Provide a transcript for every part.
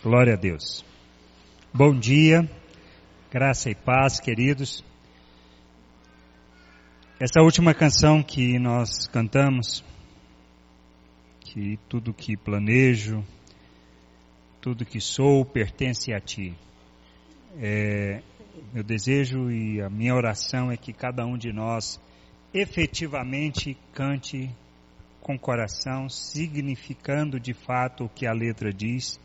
Glória a Deus. Bom dia, graça e paz, queridos. Essa última canção que nós cantamos, que tudo que planejo, tudo que sou pertence a Ti. É, meu desejo e a minha oração é que cada um de nós efetivamente cante com coração, significando de fato o que a letra diz,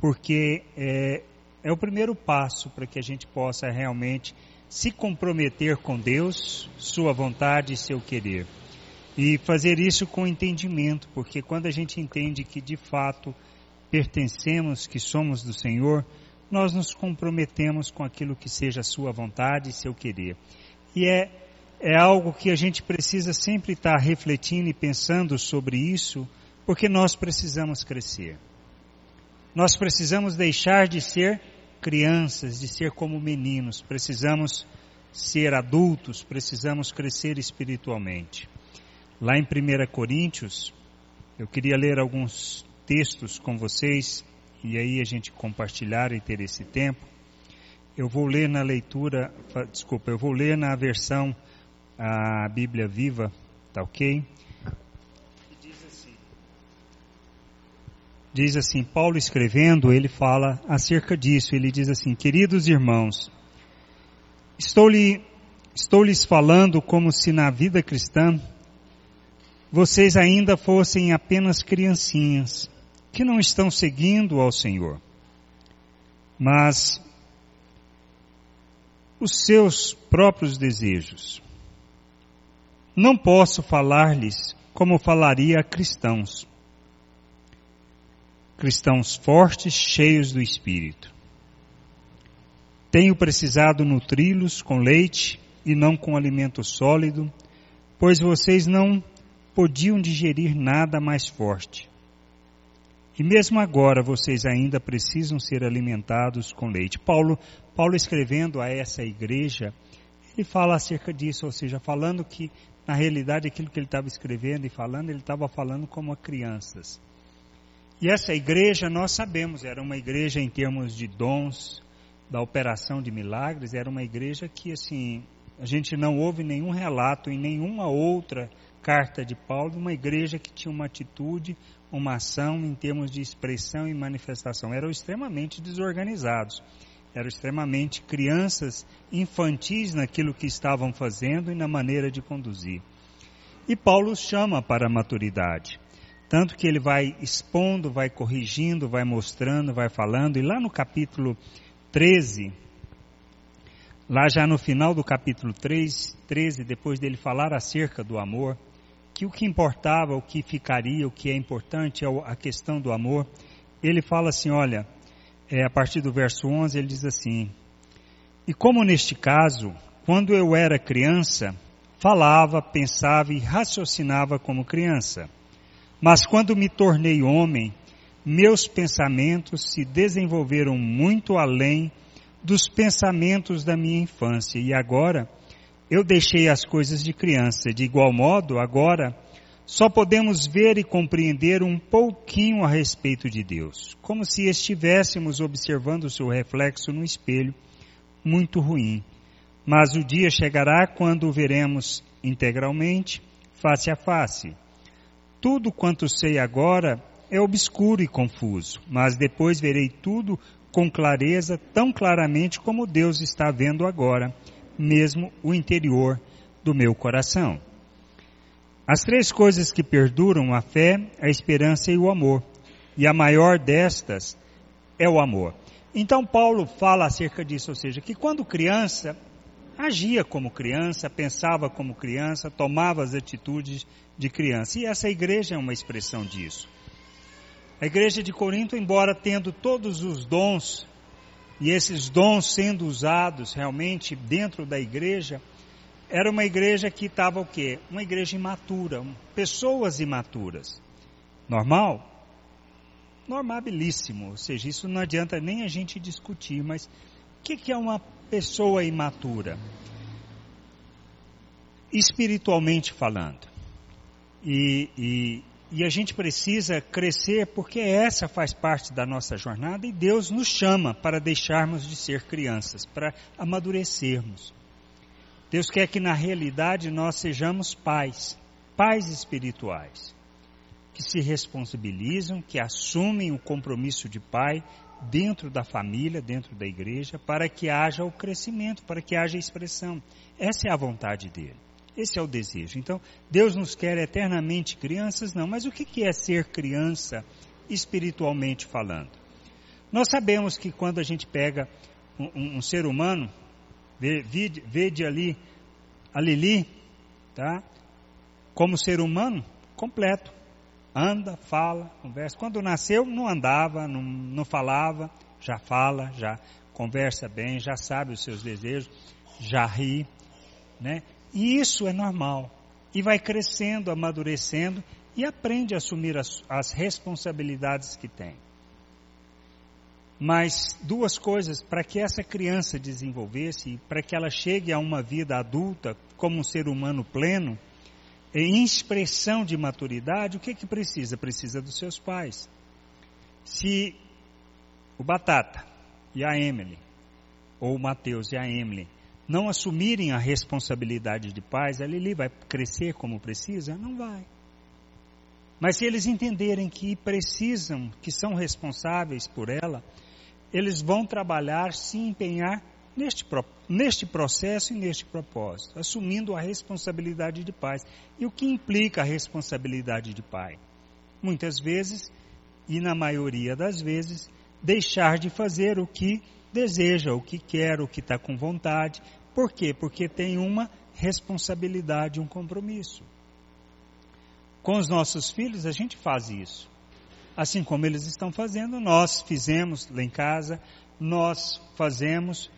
porque é, é o primeiro passo para que a gente possa realmente se comprometer com Deus, Sua vontade e seu querer. E fazer isso com entendimento, porque quando a gente entende que de fato pertencemos, que somos do Senhor, nós nos comprometemos com aquilo que seja Sua vontade e seu querer. E é é algo que a gente precisa sempre estar refletindo e pensando sobre isso, porque nós precisamos crescer. Nós precisamos deixar de ser crianças, de ser como meninos, precisamos ser adultos, precisamos crescer espiritualmente. Lá em 1 Coríntios, eu queria ler alguns textos com vocês e aí a gente compartilhar e ter esse tempo. Eu vou ler na leitura, desculpa, eu vou ler na versão a Bíblia viva, tá ok? Diz assim, Paulo escrevendo, ele fala acerca disso, ele diz assim, queridos irmãos, estou-lhe, estou lhes falando como se na vida cristã vocês ainda fossem apenas criancinhas, que não estão seguindo ao Senhor. Mas os seus próprios desejos. Não posso falar-lhes como falaria a cristãos. Cristãos fortes, cheios do Espírito. Tenho precisado nutri-los com leite e não com alimento sólido, pois vocês não podiam digerir nada mais forte. E mesmo agora vocês ainda precisam ser alimentados com leite. Paulo, Paulo escrevendo a essa igreja, ele fala acerca disso, ou seja, falando que na realidade, aquilo que ele estava escrevendo e falando, ele estava falando como a crianças. E essa igreja, nós sabemos, era uma igreja em termos de dons, da operação de milagres, era uma igreja que, assim, a gente não ouve nenhum relato em nenhuma outra carta de Paulo, uma igreja que tinha uma atitude, uma ação em termos de expressão e manifestação. Eram extremamente desorganizados eram extremamente crianças infantis naquilo que estavam fazendo e na maneira de conduzir. E Paulo chama para a maturidade. Tanto que ele vai expondo, vai corrigindo, vai mostrando, vai falando, e lá no capítulo 13, lá já no final do capítulo 3, 13, depois dele falar acerca do amor, que o que importava, o que ficaria, o que é importante é a questão do amor, ele fala assim: olha, é, a partir do verso 11, ele diz assim: E como neste caso, quando eu era criança, falava, pensava e raciocinava como criança. Mas quando me tornei homem, meus pensamentos se desenvolveram muito além dos pensamentos da minha infância. E agora, eu deixei as coisas de criança. De igual modo, agora, só podemos ver e compreender um pouquinho a respeito de Deus, como se estivéssemos observando o seu reflexo no espelho, muito ruim. Mas o dia chegará quando o veremos integralmente, face a face. Tudo quanto sei agora é obscuro e confuso, mas depois verei tudo com clareza, tão claramente como Deus está vendo agora, mesmo o interior do meu coração. As três coisas que perduram a fé, a esperança e o amor. E a maior destas é o amor. Então Paulo fala acerca disso, ou seja, que quando criança, agia como criança, pensava como criança, tomava as atitudes de criança. E essa igreja é uma expressão disso. A igreja de Corinto, embora tendo todos os dons, e esses dons sendo usados realmente dentro da igreja, era uma igreja que estava o quê? Uma igreja imatura, pessoas imaturas. Normal? Normabilíssimo, ou seja, isso não adianta nem a gente discutir, mas o que, que é uma pessoa imatura? Espiritualmente falando. E, e E a gente precisa crescer porque essa faz parte da nossa jornada e Deus nos chama para deixarmos de ser crianças, para amadurecermos. Deus quer que na realidade nós sejamos pais, pais espirituais, que se responsabilizam, que assumem o compromisso de pai dentro da família, dentro da igreja, para que haja o crescimento, para que haja expressão. Essa é a vontade dele. Esse é o desejo. Então, Deus nos quer eternamente crianças? Não. Mas o que é ser criança espiritualmente falando? Nós sabemos que quando a gente pega um, um, um ser humano, vê, vê de ali a Lili, tá? Como ser humano completo. Anda, fala, conversa. Quando nasceu, não andava, não, não falava, já fala, já conversa bem, já sabe os seus desejos, já ri, né? E isso é normal. E vai crescendo, amadurecendo e aprende a assumir as, as responsabilidades que tem. Mas duas coisas, para que essa criança desenvolvesse, para que ela chegue a uma vida adulta como um ser humano pleno, em expressão de maturidade, o que que precisa? Precisa dos seus pais. Se o Batata e a Emily, ou o Mateus e a Emily, não assumirem a responsabilidade de pais, a Lili vai crescer como precisa? Não vai. Mas se eles entenderem que precisam, que são responsáveis por ela, eles vão trabalhar, se empenhar neste, neste processo e neste propósito, assumindo a responsabilidade de pais. E o que implica a responsabilidade de pai? Muitas vezes, e na maioria das vezes, deixar de fazer o que deseja, o que quer, o que está com vontade, por quê? Porque tem uma responsabilidade, um compromisso. Com os nossos filhos, a gente faz isso. Assim como eles estão fazendo, nós fizemos lá em casa, nós fazemos,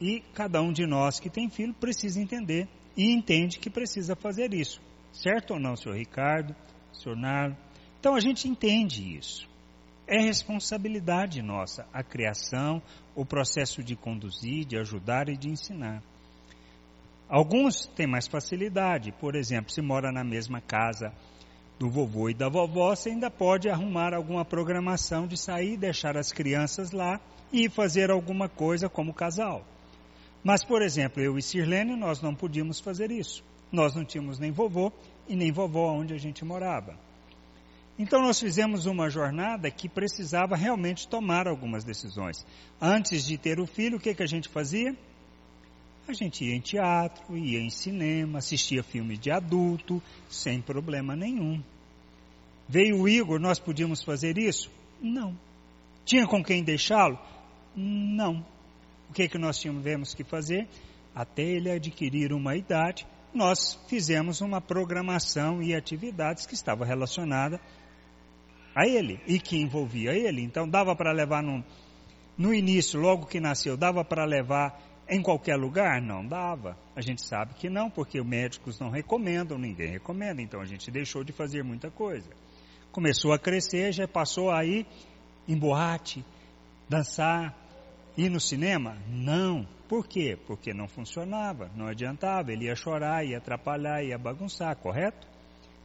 e cada um de nós que tem filho precisa entender e entende que precisa fazer isso. Certo ou não, senhor Ricardo, senhor Nardo? Então a gente entende isso. É responsabilidade nossa a criação, o processo de conduzir, de ajudar e de ensinar. Alguns têm mais facilidade, por exemplo, se mora na mesma casa do vovô e da vovó, você ainda pode arrumar alguma programação de sair, deixar as crianças lá e fazer alguma coisa como casal. Mas, por exemplo, eu e Sirlene, nós não podíamos fazer isso. Nós não tínhamos nem vovô e nem vovó onde a gente morava. Então nós fizemos uma jornada que precisava realmente tomar algumas decisões. Antes de ter o filho, o que, que a gente fazia? A gente ia em teatro, ia em cinema, assistia filme de adulto, sem problema nenhum. Veio o Igor, nós podíamos fazer isso? Não. Tinha com quem deixá-lo? Não. Que, que nós tivemos que fazer? Até ele adquirir uma idade, nós fizemos uma programação e atividades que estavam relacionadas a ele e que envolvia ele. Então dava para levar no, no início, logo que nasceu, dava para levar em qualquer lugar? Não dava. A gente sabe que não, porque os médicos não recomendam, ninguém recomenda, então a gente deixou de fazer muita coisa. Começou a crescer, já passou aí em boate, dançar, ir no cinema? Não. Por quê? Porque não funcionava, não adiantava, ele ia chorar, ia atrapalhar, ia bagunçar, correto?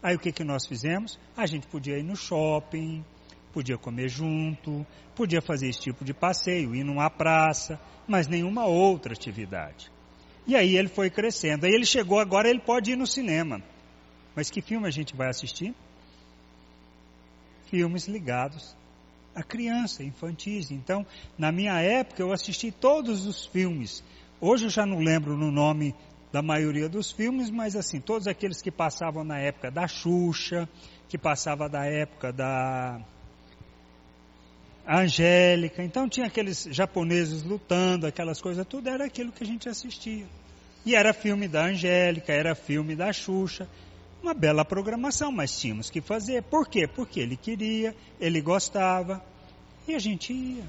Aí o que, que nós fizemos? A gente podia ir no shopping, podia comer junto, podia fazer esse tipo de passeio, ir numa praça, mas nenhuma outra atividade. E aí ele foi crescendo. Aí ele chegou agora, ele pode ir no cinema. Mas que filme a gente vai assistir? Filmes ligados à criança, infantis. Então, na minha época, eu assisti todos os filmes. Hoje eu já não lembro no nome da maioria dos filmes, mas assim, todos aqueles que passavam na época da Xuxa, que passava da época da Angélica, então tinha aqueles japoneses lutando, aquelas coisas, tudo era aquilo que a gente assistia. E era filme da Angélica, era filme da Xuxa, uma bela programação, mas tínhamos que fazer. Por quê? Porque ele queria, ele gostava, e a gente ia.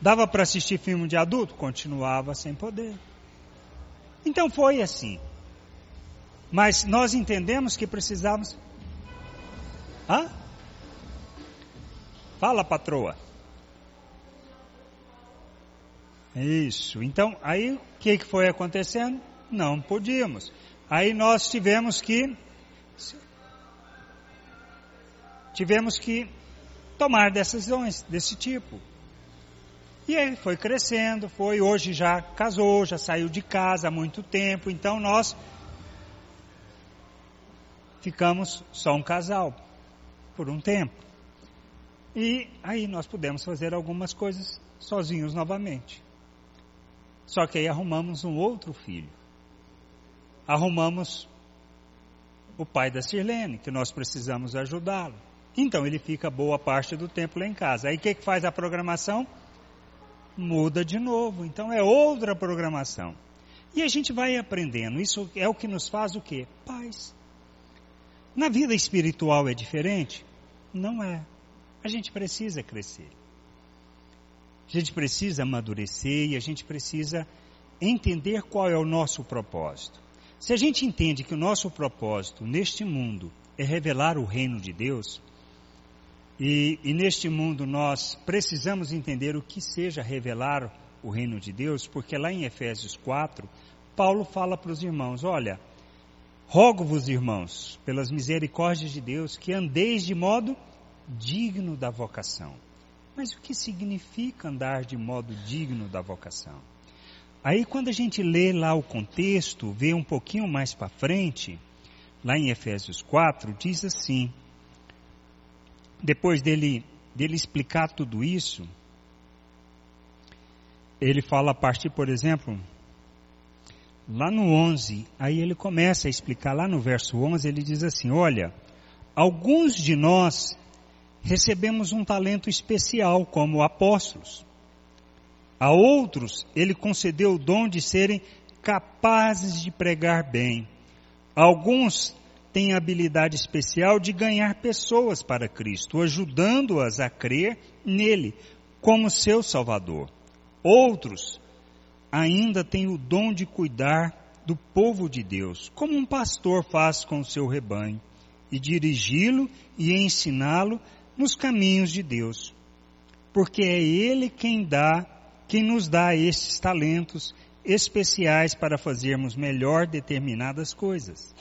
Dava para assistir filme de adulto? Continuava sem poder. Então foi assim. Mas nós entendemos que precisávamos. Hã? Fala, patroa. Isso. Então, aí o que, que foi acontecendo? Não podíamos. Aí nós tivemos que tivemos que tomar decisões desse tipo. E ele foi crescendo, foi, hoje já casou, já saiu de casa há muito tempo, então nós ficamos só um casal por um tempo. E aí nós pudemos fazer algumas coisas sozinhos novamente. Só que aí arrumamos um outro filho. Arrumamos o pai da Sirlene, que nós precisamos ajudá-lo. Então ele fica boa parte do tempo lá em casa. Aí o que, que faz a programação? Muda de novo. Então é outra programação. E a gente vai aprendendo. Isso é o que nos faz o quê? Paz. Na vida espiritual é diferente? Não é. A gente precisa crescer. A gente precisa amadurecer e a gente precisa entender qual é o nosso propósito. Se a gente entende que o nosso propósito neste mundo é revelar o reino de Deus, e, e, neste mundo nós precisamos entender o que seja revelar o reino de Deus, porque lá em Efésios 4, Paulo fala para os irmãos: olha, rogo-vos, irmãos, pelas misericórdias de Deus, que andeis de modo digno da vocação. Mas o que significa andar de modo digno da vocação? Aí quando a gente lê lá o contexto, vê um pouquinho mais para frente, lá em Efésios 4, diz assim: depois dele, dele explicar tudo isso, ele fala a partir, por exemplo, lá no 11, aí ele começa a explicar, lá no verso 11, ele diz assim: Olha, alguns de nós recebemos um talento especial como apóstolos. A outros, ele concedeu o dom de serem capazes de pregar bem. Alguns têm a habilidade especial de ganhar pessoas para Cristo, ajudando-as a crer nele como seu Salvador. Outros ainda têm o dom de cuidar do povo de Deus, como um pastor faz com o seu rebanho, e dirigi-lo e ensiná-lo nos caminhos de Deus. Porque é Ele quem dá, quem nos dá estes talentos especiais para fazermos melhor determinadas coisas.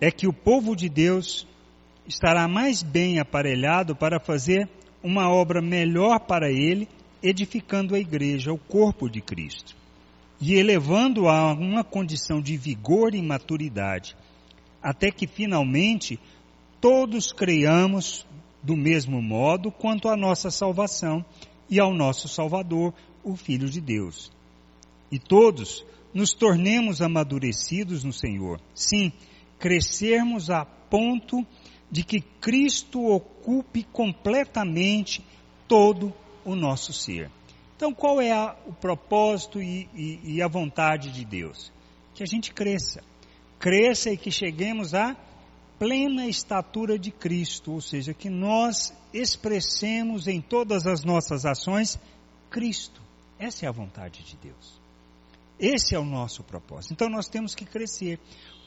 É que o povo de Deus estará mais bem aparelhado para fazer uma obra melhor para Ele, edificando a igreja, o corpo de Cristo, e elevando-a a uma condição de vigor e maturidade, até que finalmente todos creiamos do mesmo modo quanto à nossa salvação e ao nosso Salvador, o Filho de Deus. E todos nos tornemos amadurecidos no Senhor. Sim, crescermos a ponto de que Cristo ocupe completamente todo o nosso ser. Então, qual é a, o propósito e, e, e a vontade de Deus? Que a gente cresça cresça e que cheguemos à plena estatura de Cristo, ou seja, que nós expressemos em todas as nossas ações Cristo. Essa é a vontade de Deus. Esse é o nosso propósito. Então nós temos que crescer.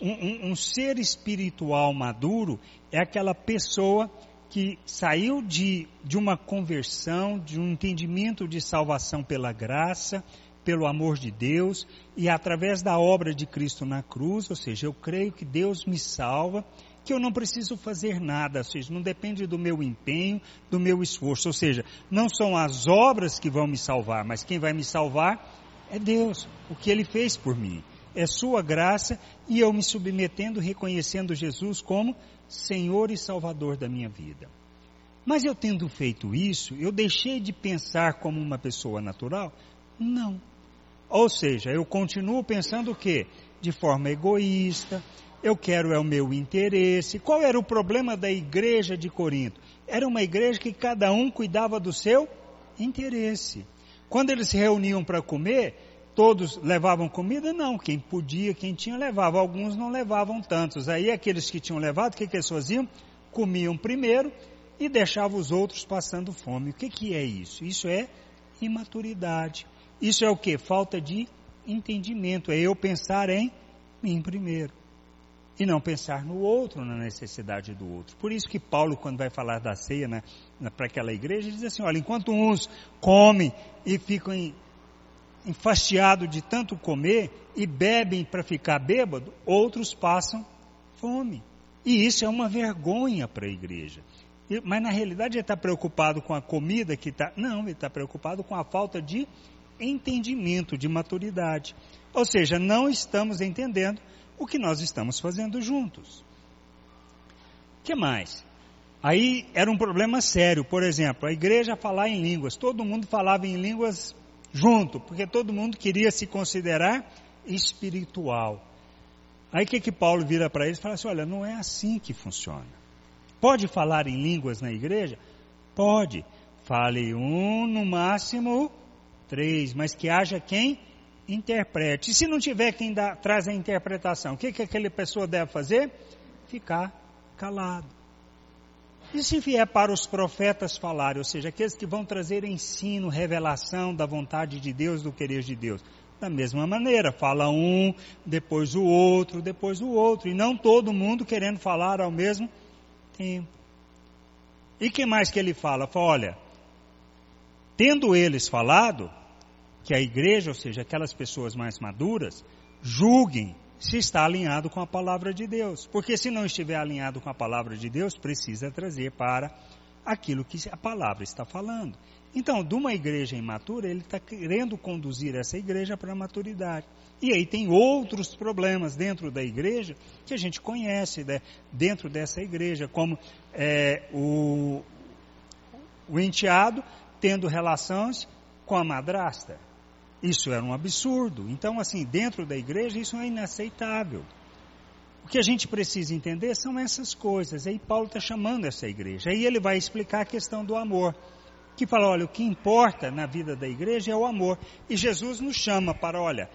Um, um, um ser espiritual maduro é aquela pessoa que saiu de, de uma conversão, de um entendimento de salvação pela graça, pelo amor de Deus e através da obra de Cristo na cruz, ou seja, eu creio que Deus me salva, que eu não preciso fazer nada, ou seja, não depende do meu empenho, do meu esforço, ou seja, não são as obras que vão me salvar, mas quem vai me salvar é Deus, o que Ele fez por mim. É Sua graça e eu me submetendo, reconhecendo Jesus como Senhor e Salvador da minha vida. Mas eu tendo feito isso, eu deixei de pensar como uma pessoa natural? Não. Ou seja, eu continuo pensando o quê? De forma egoísta, eu quero é o meu interesse. Qual era o problema da igreja de Corinto? Era uma igreja que cada um cuidava do seu interesse. Quando eles se reuniam para comer, todos levavam comida? Não, quem podia, quem tinha levava. Alguns não levavam tantos. Aí aqueles que tinham levado, o que, que eles faziam? Comiam primeiro e deixavam os outros passando fome. O que, que é isso? Isso é imaturidade. Isso é o que? Falta de entendimento. É eu pensar em mim primeiro. E não pensar no outro, na necessidade do outro. Por isso que Paulo, quando vai falar da ceia né, para aquela igreja, diz assim: olha, enquanto uns comem e ficam enfastiados de tanto comer e bebem para ficar bêbado, outros passam fome. E isso é uma vergonha para a igreja. Mas na realidade ele está preocupado com a comida que está. Não, ele está preocupado com a falta de entendimento, de maturidade. Ou seja, não estamos entendendo o que nós estamos fazendo juntos. Que mais? Aí era um problema sério, por exemplo, a igreja falar em línguas, todo mundo falava em línguas junto, porque todo mundo queria se considerar espiritual. Aí o que, que Paulo vira para eles e fala assim: olha, não é assim que funciona. Pode falar em línguas na igreja? Pode. Fale um, no máximo três, mas que haja quem interprete. E se não tiver quem dá, traz a interpretação, o que, que aquela pessoa deve fazer? Ficar calado. E se vier para os profetas falarem, ou seja, aqueles que vão trazer ensino, revelação da vontade de Deus, do querer de Deus, da mesma maneira, fala um, depois o outro, depois o outro, e não todo mundo querendo falar ao mesmo tempo. E que mais que ele fala? Fala, olha, tendo eles falado, que a igreja, ou seja, aquelas pessoas mais maduras, julguem se está alinhado com a palavra de Deus. Porque se não estiver alinhado com a palavra de Deus, precisa trazer para aquilo que a palavra está falando. Então, de uma igreja imatura, ele está querendo conduzir essa igreja para a maturidade. E aí tem outros problemas dentro da igreja que a gente conhece né, dentro dessa igreja, como é, o, o enteado tendo relações com a madrasta. Isso era um absurdo. Então, assim, dentro da igreja, isso é inaceitável. O que a gente precisa entender são essas coisas. Aí Paulo está chamando essa igreja. Aí ele vai explicar a questão do amor que fala, olha, o que importa na vida da igreja é o amor. E Jesus nos chama para, olha,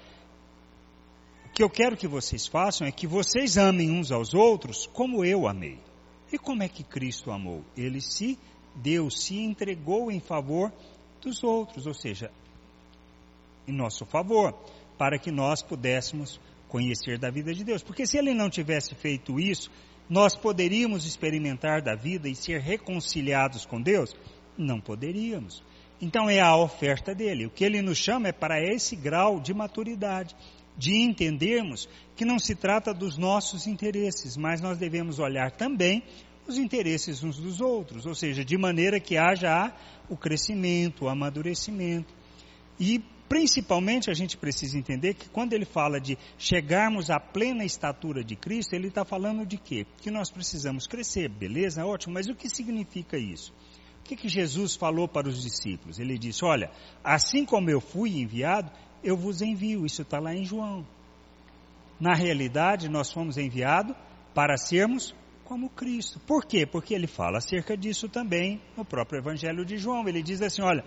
o que eu quero que vocês façam é que vocês amem uns aos outros como eu amei. E como é que Cristo amou? Ele se deu, se entregou em favor dos outros, ou seja, em nosso favor, para que nós pudéssemos conhecer da vida de Deus. Porque se ele não tivesse feito isso, nós poderíamos experimentar da vida e ser reconciliados com Deus? Não poderíamos. Então é a oferta dele. O que ele nos chama é para esse grau de maturidade, de entendermos que não se trata dos nossos interesses, mas nós devemos olhar também os interesses uns dos outros, ou seja, de maneira que haja o crescimento, o amadurecimento. E principalmente a gente precisa entender que quando ele fala de chegarmos à plena estatura de Cristo, ele está falando de quê? Que nós precisamos crescer, beleza? Ótimo, mas o que significa isso? O que, que Jesus falou para os discípulos? Ele disse: Olha, assim como eu fui enviado, eu vos envio. Isso está lá em João. Na realidade, nós fomos enviados para sermos como Cristo. Por quê? Porque ele fala acerca disso também no próprio Evangelho de João. Ele diz assim: Olha,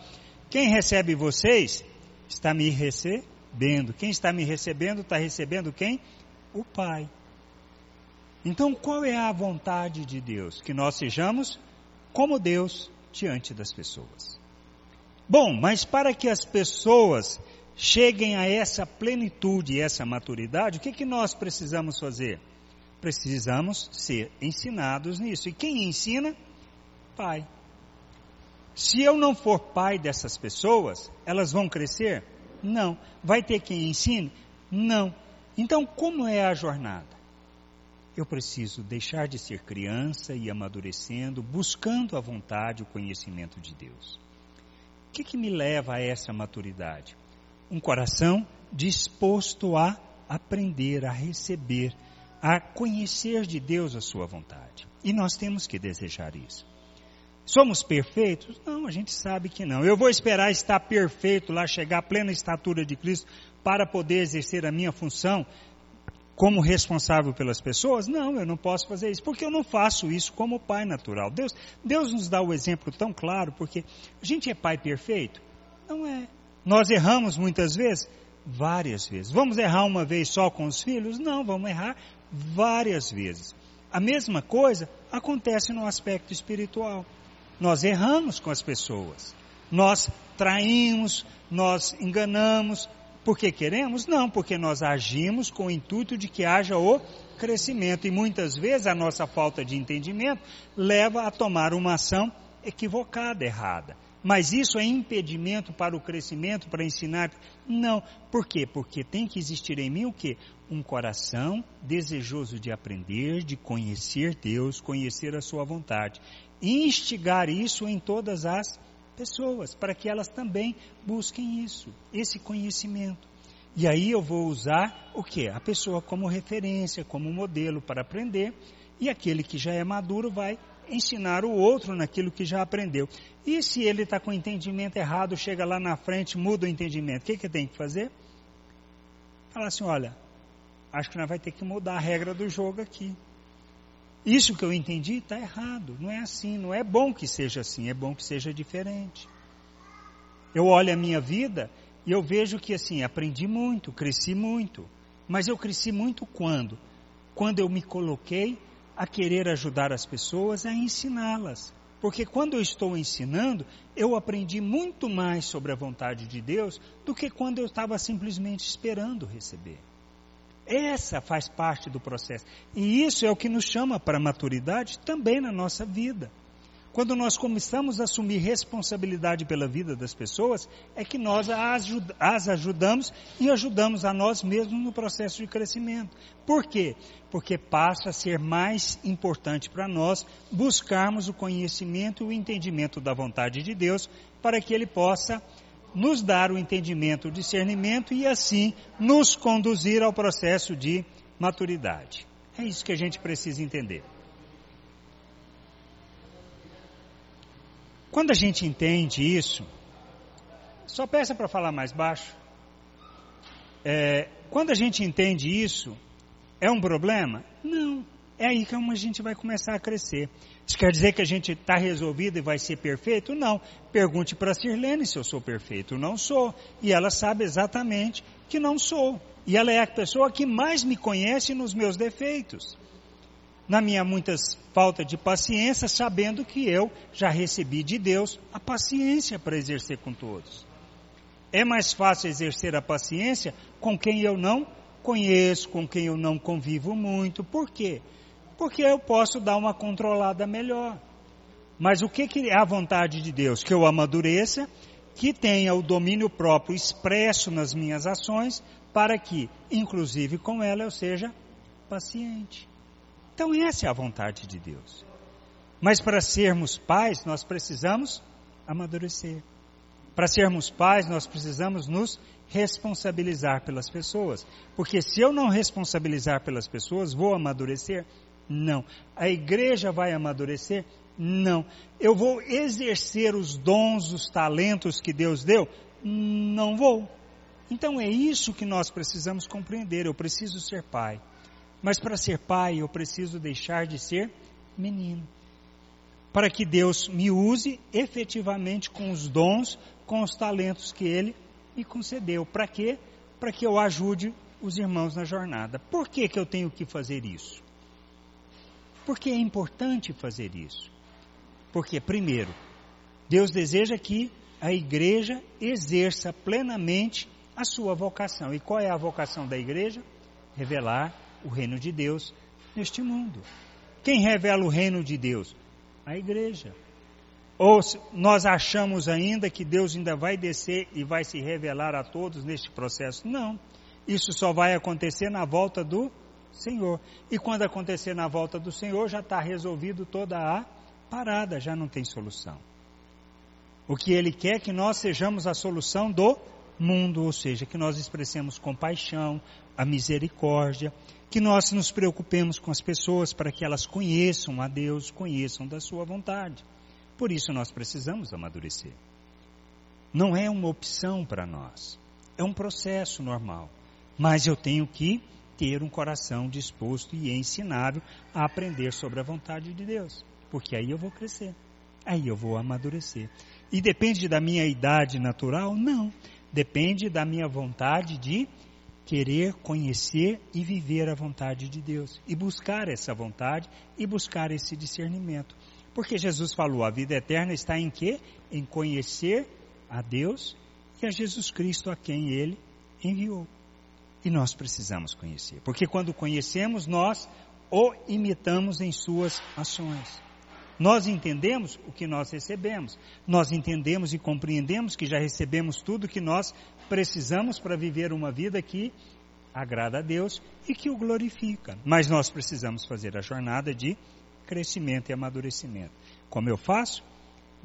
quem recebe vocês está me recebendo. Quem está me recebendo está recebendo quem? O Pai. Então, qual é a vontade de Deus? Que nós sejamos como Deus diante das pessoas. Bom, mas para que as pessoas cheguem a essa plenitude, essa maturidade, o que, que nós precisamos fazer? Precisamos ser ensinados nisso. E quem ensina? Pai. Se eu não for pai dessas pessoas, elas vão crescer? Não. Vai ter quem ensine? Não. Então, como é a jornada? eu preciso deixar de ser criança e amadurecendo, buscando a vontade, o conhecimento de Deus. O que, que me leva a essa maturidade? Um coração disposto a aprender, a receber, a conhecer de Deus a sua vontade. E nós temos que desejar isso. Somos perfeitos? Não, a gente sabe que não. Eu vou esperar estar perfeito lá, chegar à plena estatura de Cristo para poder exercer a minha função como responsável pelas pessoas? Não, eu não posso fazer isso, porque eu não faço isso como pai natural. Deus, Deus nos dá o exemplo tão claro, porque a gente é pai perfeito? Não é. Nós erramos muitas vezes? Várias vezes. Vamos errar uma vez só com os filhos? Não, vamos errar várias vezes. A mesma coisa acontece no aspecto espiritual. Nós erramos com as pessoas. Nós traímos, nós enganamos, porque queremos? Não, porque nós agimos com o intuito de que haja o crescimento. E muitas vezes a nossa falta de entendimento leva a tomar uma ação equivocada, errada. mas isso é impedimento para o crescimento, para ensinar. Não. Por quê? Porque tem que existir em mim o quê? Um coração desejoso de aprender, de conhecer Deus, conhecer a sua vontade. Instigar isso em todas as pessoas, para que elas também busquem isso, esse conhecimento. E aí eu vou usar o que? A pessoa como referência, como modelo para aprender, e aquele que já é maduro vai ensinar o outro naquilo que já aprendeu. E se ele está com o entendimento errado, chega lá na frente, muda o entendimento, o que, que tem que fazer? Falar assim, olha, acho que nós vai ter que mudar a regra do jogo aqui. Isso que eu entendi está errado, não é assim, não é bom que seja assim, é bom que seja diferente. Eu olho a minha vida e eu vejo que assim, aprendi muito, cresci muito. Mas eu cresci muito quando? Quando eu me coloquei a querer ajudar as pessoas a ensiná-las. Porque quando eu estou ensinando, eu aprendi muito mais sobre a vontade de Deus do que quando eu estava simplesmente esperando receber. Essa faz parte do processo. E isso é o que nos chama para a maturidade também na nossa vida. Quando nós começamos a assumir responsabilidade pela vida das pessoas, é que nós as ajudamos e ajudamos a nós mesmos no processo de crescimento. Por quê? Porque passa a ser mais importante para nós buscarmos o conhecimento e o entendimento da vontade de Deus para que Ele possa nos dar o entendimento, o discernimento e assim nos conduzir ao processo de maturidade. É isso que a gente precisa entender. Quando a gente entende isso, só peça para falar mais baixo. É, quando a gente entende isso, é um problema? Não. É aí que a gente vai começar a crescer. Isso quer dizer que a gente está resolvido e vai ser perfeito? Não. Pergunte para a Sirlene se eu sou perfeito. Não sou. E ela sabe exatamente que não sou. E ela é a pessoa que mais me conhece nos meus defeitos na minha muitas falta de paciência, sabendo que eu já recebi de Deus a paciência para exercer com todos. É mais fácil exercer a paciência com quem eu não conheço, com quem eu não convivo muito. Por quê? Porque eu posso dar uma controlada melhor. Mas o que, que é a vontade de Deus? Que eu amadureça, que tenha o domínio próprio expresso nas minhas ações, para que, inclusive com ela, eu seja paciente. Então, essa é a vontade de Deus. Mas para sermos pais, nós precisamos amadurecer. Para sermos pais, nós precisamos nos responsabilizar pelas pessoas. Porque se eu não responsabilizar pelas pessoas, vou amadurecer? Não. A igreja vai amadurecer? Não. Eu vou exercer os dons, os talentos que Deus deu? Não vou. Então é isso que nós precisamos compreender. Eu preciso ser pai. Mas para ser pai, eu preciso deixar de ser menino. Para que Deus me use efetivamente com os dons, com os talentos que Ele me concedeu. Para quê? Para que eu ajude os irmãos na jornada. Por que, que eu tenho que fazer isso? Porque é importante fazer isso. Porque, primeiro, Deus deseja que a igreja exerça plenamente a sua vocação. E qual é a vocação da igreja? Revelar o reino de Deus neste mundo. Quem revela o reino de Deus? A igreja. Ou nós achamos ainda que Deus ainda vai descer e vai se revelar a todos neste processo? Não. Isso só vai acontecer na volta do Senhor. E quando acontecer na volta do Senhor, já está resolvido toda a parada, já não tem solução. O que Ele quer é que nós sejamos a solução do mundo, ou seja, que nós expressemos compaixão, a misericórdia, que nós nos preocupemos com as pessoas para que elas conheçam a Deus, conheçam da Sua vontade. Por isso nós precisamos amadurecer. Não é uma opção para nós, é um processo normal. Mas eu tenho que ter um coração disposto e ensinável a aprender sobre a vontade de Deus, porque aí eu vou crescer, aí eu vou amadurecer. E depende da minha idade natural? Não. Depende da minha vontade de querer conhecer e viver a vontade de Deus e buscar essa vontade e buscar esse discernimento. Porque Jesus falou: a vida eterna está em quê? Em conhecer a Deus e a Jesus Cristo a quem ele enviou. E nós precisamos conhecer, porque quando conhecemos, nós o imitamos em suas ações. Nós entendemos o que nós recebemos. Nós entendemos e compreendemos que já recebemos tudo que nós precisamos para viver uma vida que agrada a Deus e que o glorifica. Mas nós precisamos fazer a jornada de crescimento e amadurecimento. Como eu faço?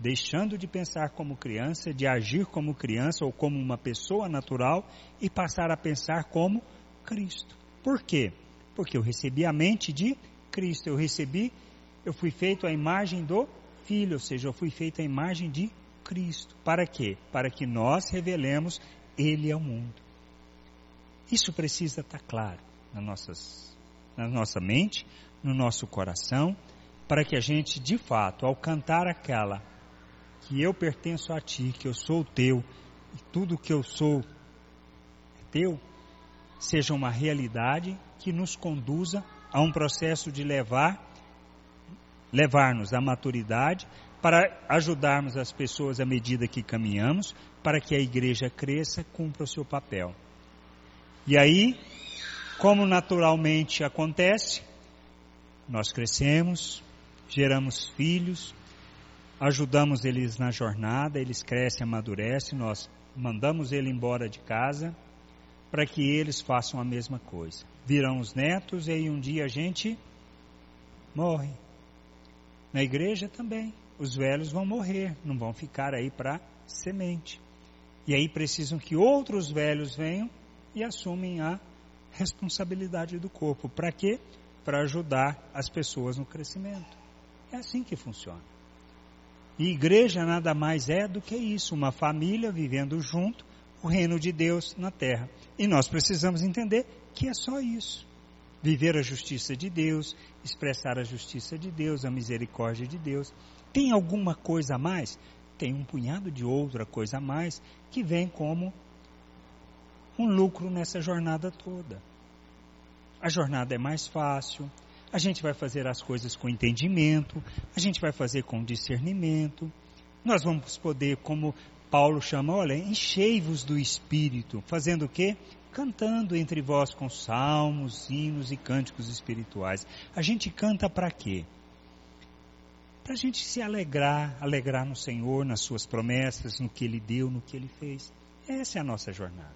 Deixando de pensar como criança, de agir como criança ou como uma pessoa natural e passar a pensar como Cristo. Por quê? Porque eu recebi a mente de Cristo, eu recebi, eu fui feito à imagem do Filho, ou seja, eu fui feito à imagem de Cristo. Para quê? Para que nós revelemos Ele ao mundo. Isso precisa estar claro nas nossas, na nossa mente, no nosso coração, para que a gente, de fato, ao cantar aquela que eu pertenço a ti, que eu sou teu, e tudo que eu sou é teu, seja uma realidade que nos conduza a um processo de levar levar-nos à maturidade para ajudarmos as pessoas à medida que caminhamos, para que a igreja cresça, cumpra o seu papel. E aí, como naturalmente acontece, nós crescemos, geramos filhos, ajudamos eles na jornada, eles crescem, amadurecem, nós mandamos ele embora de casa para que eles façam a mesma coisa. Virão os netos e aí um dia a gente morre. Na igreja também, os velhos vão morrer, não vão ficar aí para semente. E aí precisam que outros velhos venham e assumem a responsabilidade do corpo. Para quê? Para ajudar as pessoas no crescimento. É assim que funciona. E igreja nada mais é do que isso, uma família vivendo junto, o reino de Deus na terra. E nós precisamos entender que é só isso. Viver a justiça de Deus, expressar a justiça de Deus, a misericórdia de Deus. Tem alguma coisa a mais? Tem um punhado de outra coisa a mais que vem como um lucro nessa jornada toda. A jornada é mais fácil, a gente vai fazer as coisas com entendimento, a gente vai fazer com discernimento. Nós vamos poder, como Paulo chama, olha, enchei-vos do Espírito, fazendo o quê? Cantando entre vós com salmos, hinos e cânticos espirituais. A gente canta para quê? Para a gente se alegrar, alegrar no Senhor, nas suas promessas, no que Ele deu, no que Ele fez. Essa é a nossa jornada.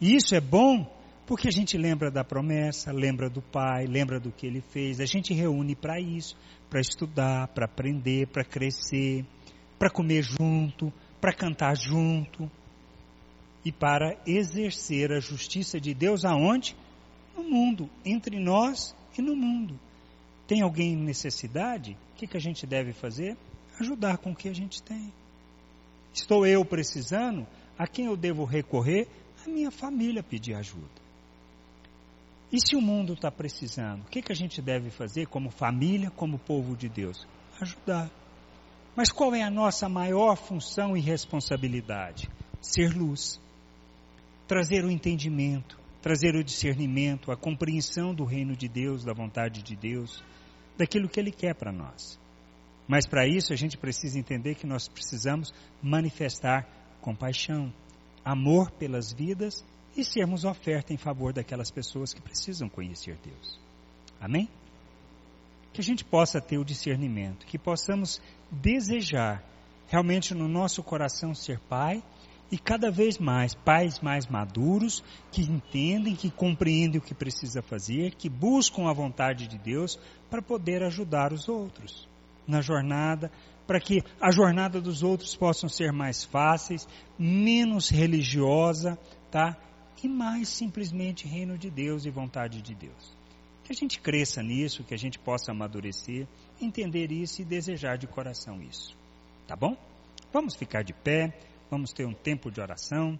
E isso é bom porque a gente lembra da promessa, lembra do Pai, lembra do que Ele fez. A gente reúne para isso, para estudar, para aprender, para crescer, para comer junto, para cantar junto e para exercer a justiça de Deus aonde? No mundo, entre nós e no mundo. Tem alguém em necessidade? O que, que a gente deve fazer? Ajudar com o que a gente tem. Estou eu precisando? A quem eu devo recorrer? A minha família pedir ajuda. E se o mundo está precisando? O que, que a gente deve fazer como família, como povo de Deus? Ajudar. Mas qual é a nossa maior função e responsabilidade? Ser luz. Trazer o entendimento, trazer o discernimento, a compreensão do reino de Deus, da vontade de Deus, daquilo que Ele quer para nós. Mas para isso a gente precisa entender que nós precisamos manifestar compaixão, amor pelas vidas e sermos oferta em favor daquelas pessoas que precisam conhecer Deus. Amém? Que a gente possa ter o discernimento, que possamos desejar realmente no nosso coração ser pai e cada vez mais pais mais maduros que entendem, que compreendem o que precisa fazer, que buscam a vontade de Deus para poder ajudar os outros na jornada, para que a jornada dos outros possam ser mais fáceis, menos religiosa, tá? E mais simplesmente reino de Deus e vontade de Deus. Que a gente cresça nisso, que a gente possa amadurecer, entender isso e desejar de coração isso. Tá bom? Vamos ficar de pé, vamos ter um tempo de oração.